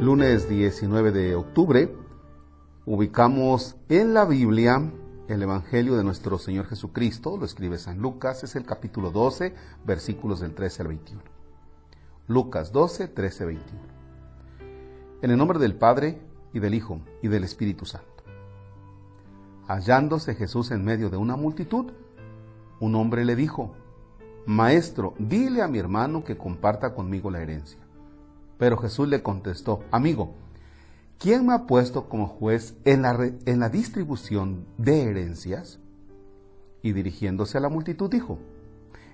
lunes 19 de octubre, ubicamos en la Biblia el Evangelio de nuestro Señor Jesucristo, lo escribe San Lucas, es el capítulo 12, versículos del 13 al 21. Lucas 12, 13, 21. En el nombre del Padre, y del Hijo, y del Espíritu Santo. Hallándose Jesús en medio de una multitud, un hombre le dijo, Maestro, dile a mi hermano que comparta conmigo la herencia. Pero Jesús le contestó, Amigo, ¿quién me ha puesto como juez en la, en la distribución de herencias? Y dirigiéndose a la multitud dijo,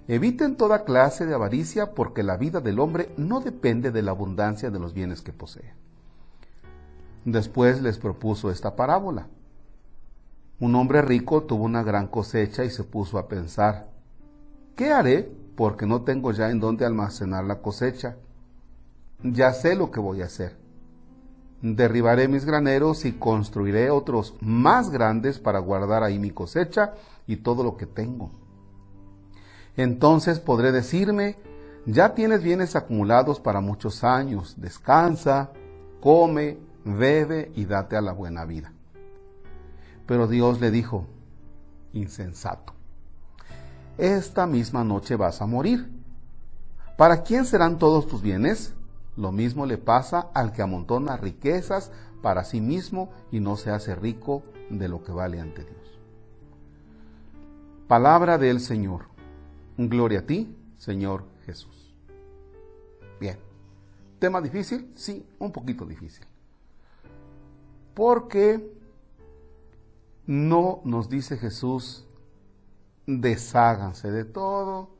Eviten toda clase de avaricia porque la vida del hombre no depende de la abundancia de los bienes que posee. Después les propuso esta parábola. Un hombre rico tuvo una gran cosecha y se puso a pensar, ¿qué haré? Porque no tengo ya en dónde almacenar la cosecha. Ya sé lo que voy a hacer. Derribaré mis graneros y construiré otros más grandes para guardar ahí mi cosecha y todo lo que tengo. Entonces podré decirme, ya tienes bienes acumulados para muchos años, descansa, come, bebe y date a la buena vida. Pero Dios le dijo, insensato, esta misma noche vas a morir. ¿Para quién serán todos tus bienes? Lo mismo le pasa al que amontona riquezas para sí mismo y no se hace rico de lo que vale ante Dios. Palabra del Señor. Gloria a ti, Señor Jesús. Bien. ¿Tema difícil? Sí, un poquito difícil porque no nos dice Jesús, desháganse de todo,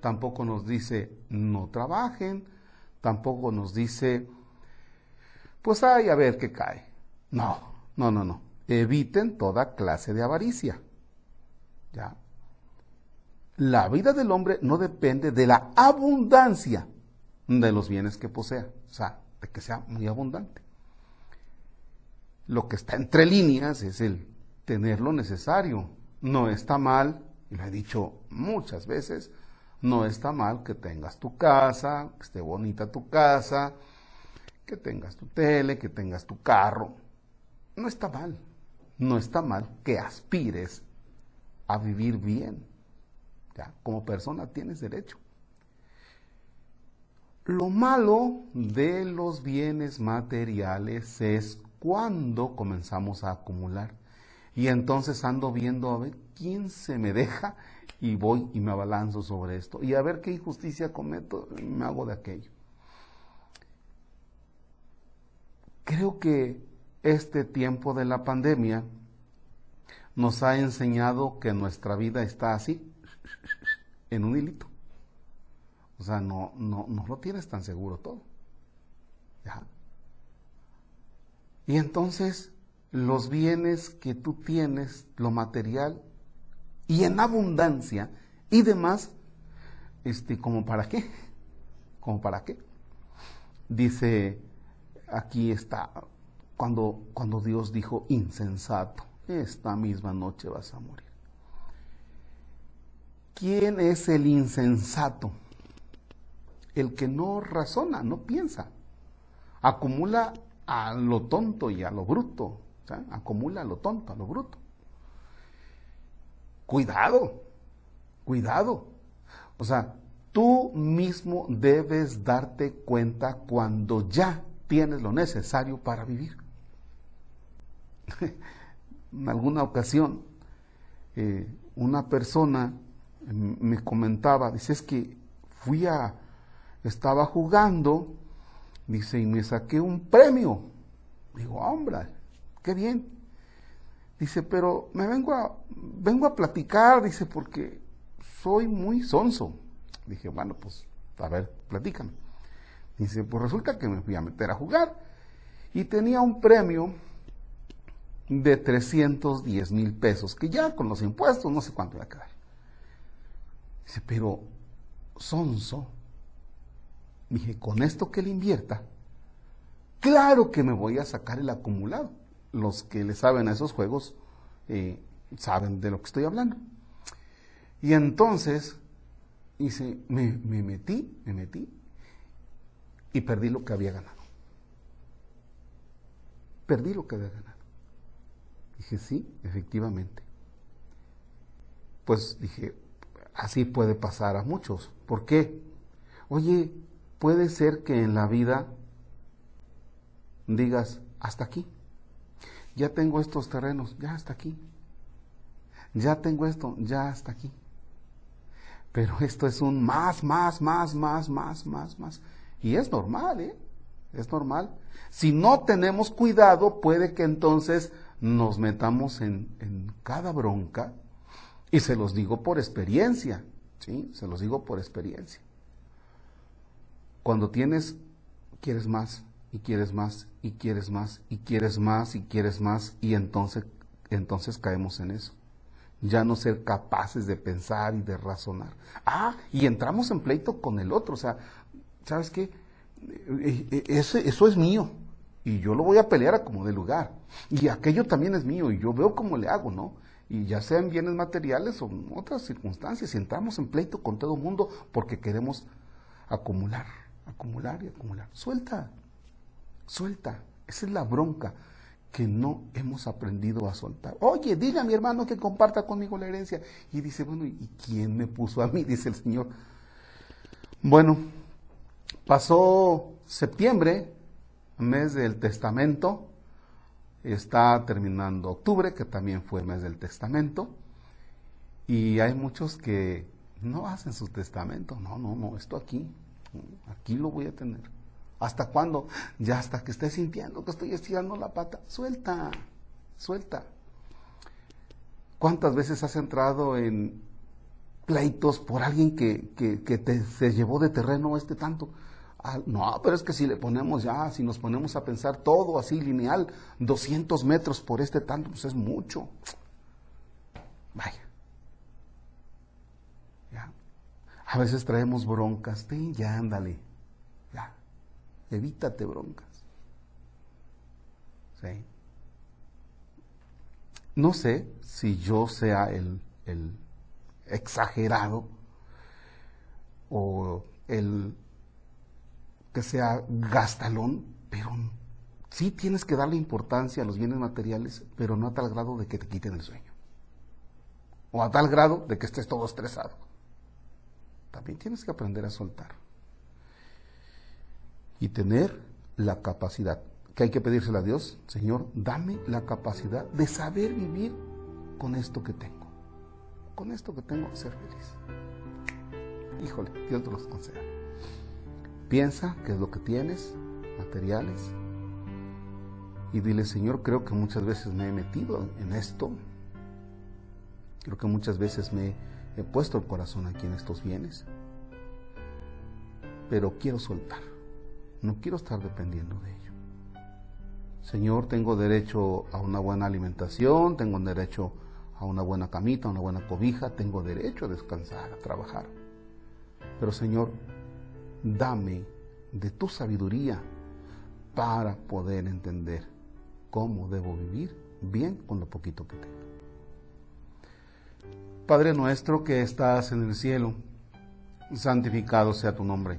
tampoco nos dice, no trabajen, tampoco nos dice, pues ay, a ver qué cae. No, no, no, no. Eviten toda clase de avaricia. ¿Ya? La vida del hombre no depende de la abundancia de los bienes que posea, o sea, de que sea muy abundante. Lo que está entre líneas es el tener lo necesario. No está mal, y lo he dicho muchas veces, no está mal que tengas tu casa, que esté bonita tu casa, que tengas tu tele, que tengas tu carro. No está mal. No está mal que aspires a vivir bien. Ya, como persona tienes derecho. Lo malo de los bienes materiales es cuando comenzamos a acumular. Y entonces ando viendo a ver quién se me deja y voy y me abalanzo sobre esto. Y a ver qué injusticia cometo me hago de aquello. Creo que este tiempo de la pandemia nos ha enseñado que nuestra vida está así, en un hilito. O sea, no, no, no lo tienes tan seguro todo. Y entonces los bienes que tú tienes, lo material, y en abundancia y demás, este, ¿como para qué? ¿Como para qué? Dice, aquí está, cuando, cuando Dios dijo, insensato, esta misma noche vas a morir. ¿Quién es el insensato? El que no razona, no piensa. Acumula a lo tonto y a lo bruto. Acumula lo tonto, lo bruto. Cuidado, cuidado. O sea, tú mismo debes darte cuenta cuando ya tienes lo necesario para vivir. en alguna ocasión, eh, una persona me comentaba, dice, es que fui a, estaba jugando Dice, y me saqué un premio. Digo, hombre, qué bien. Dice, pero me vengo a, vengo a platicar, dice, porque soy muy sonso. Dije, bueno, pues, a ver, platícame. Dice, pues resulta que me fui a meter a jugar y tenía un premio de 310 mil pesos, que ya con los impuestos no sé cuánto iba a quedar. Dice, pero sonso, Dije, con esto que le invierta, claro que me voy a sacar el acumulado. Los que le saben a esos juegos eh, saben de lo que estoy hablando. Y entonces, hice, me, me metí, me metí y perdí lo que había ganado. perdí lo que había ganado. Dije, sí, efectivamente. Pues dije, así puede pasar a muchos. ¿Por qué? Oye, puede ser que en la vida digas, hasta aquí. Ya tengo estos terrenos, ya hasta aquí. Ya tengo esto, ya hasta aquí. Pero esto es un más, más, más, más, más, más, más. Y es normal, ¿eh? Es normal. Si no tenemos cuidado, puede que entonces nos metamos en, en cada bronca. Y se los digo por experiencia, ¿sí? Se los digo por experiencia. Cuando tienes, quieres más, y quieres más, y quieres más, y quieres más, y quieres más, y entonces, entonces caemos en eso. Ya no ser capaces de pensar y de razonar. Ah, y entramos en pleito con el otro. O sea, ¿sabes qué? Eh, eh, ese, eso es mío y yo lo voy a pelear a como de lugar. Y aquello también es mío y yo veo cómo le hago, ¿no? Y ya sean bienes materiales o otras circunstancias, y entramos en pleito con todo mundo porque queremos acumular, acumular y acumular. Suelta, suelta. Esa es la bronca que no hemos aprendido a soltar. Oye, diga a mi hermano que comparta conmigo la herencia. Y dice, bueno, ¿y quién me puso a mí? Dice el Señor. Bueno, pasó septiembre, mes del testamento, está terminando octubre, que también fue mes del testamento, y hay muchos que no hacen su testamento, no, no, no, esto aquí, aquí lo voy a tener. ¿Hasta cuándo? Ya hasta que esté sintiendo que estoy estirando la pata. Suelta, suelta. ¿Cuántas veces has entrado en pleitos por alguien que, que, te, llevó de terreno este tanto? No, pero es que si le ponemos ya, si nos ponemos a pensar todo así lineal, 200 metros por este tanto, pues es mucho. Vaya. Ya. A veces traemos broncas, ya ándale. Evítate broncas. ¿Sí? No sé si yo sea el, el exagerado o el que sea gastalón, pero sí tienes que darle importancia a los bienes materiales, pero no a tal grado de que te quiten el sueño. O a tal grado de que estés todo estresado. También tienes que aprender a soltar. Y tener la capacidad, que hay que pedírsela a Dios, Señor, dame la capacidad de saber vivir con esto que tengo. Con esto que tengo, ser feliz. Híjole, Dios te los conceda. Piensa qué es lo que tienes, materiales, y dile, Señor, creo que muchas veces me he metido en esto, creo que muchas veces me he puesto el corazón aquí en estos bienes, pero quiero soltar, no quiero estar dependiendo de ello. Señor, tengo derecho a una buena alimentación, tengo derecho a una buena camita, a una buena cobija, tengo derecho a descansar, a trabajar. Pero Señor, dame de tu sabiduría para poder entender cómo debo vivir bien con lo poquito que tengo. Padre nuestro que estás en el cielo, santificado sea tu nombre.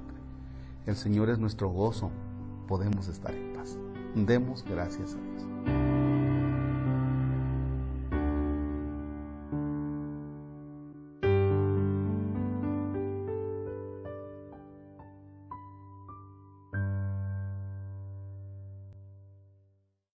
El Señor es nuestro gozo, podemos estar en paz. Demos gracias a Dios.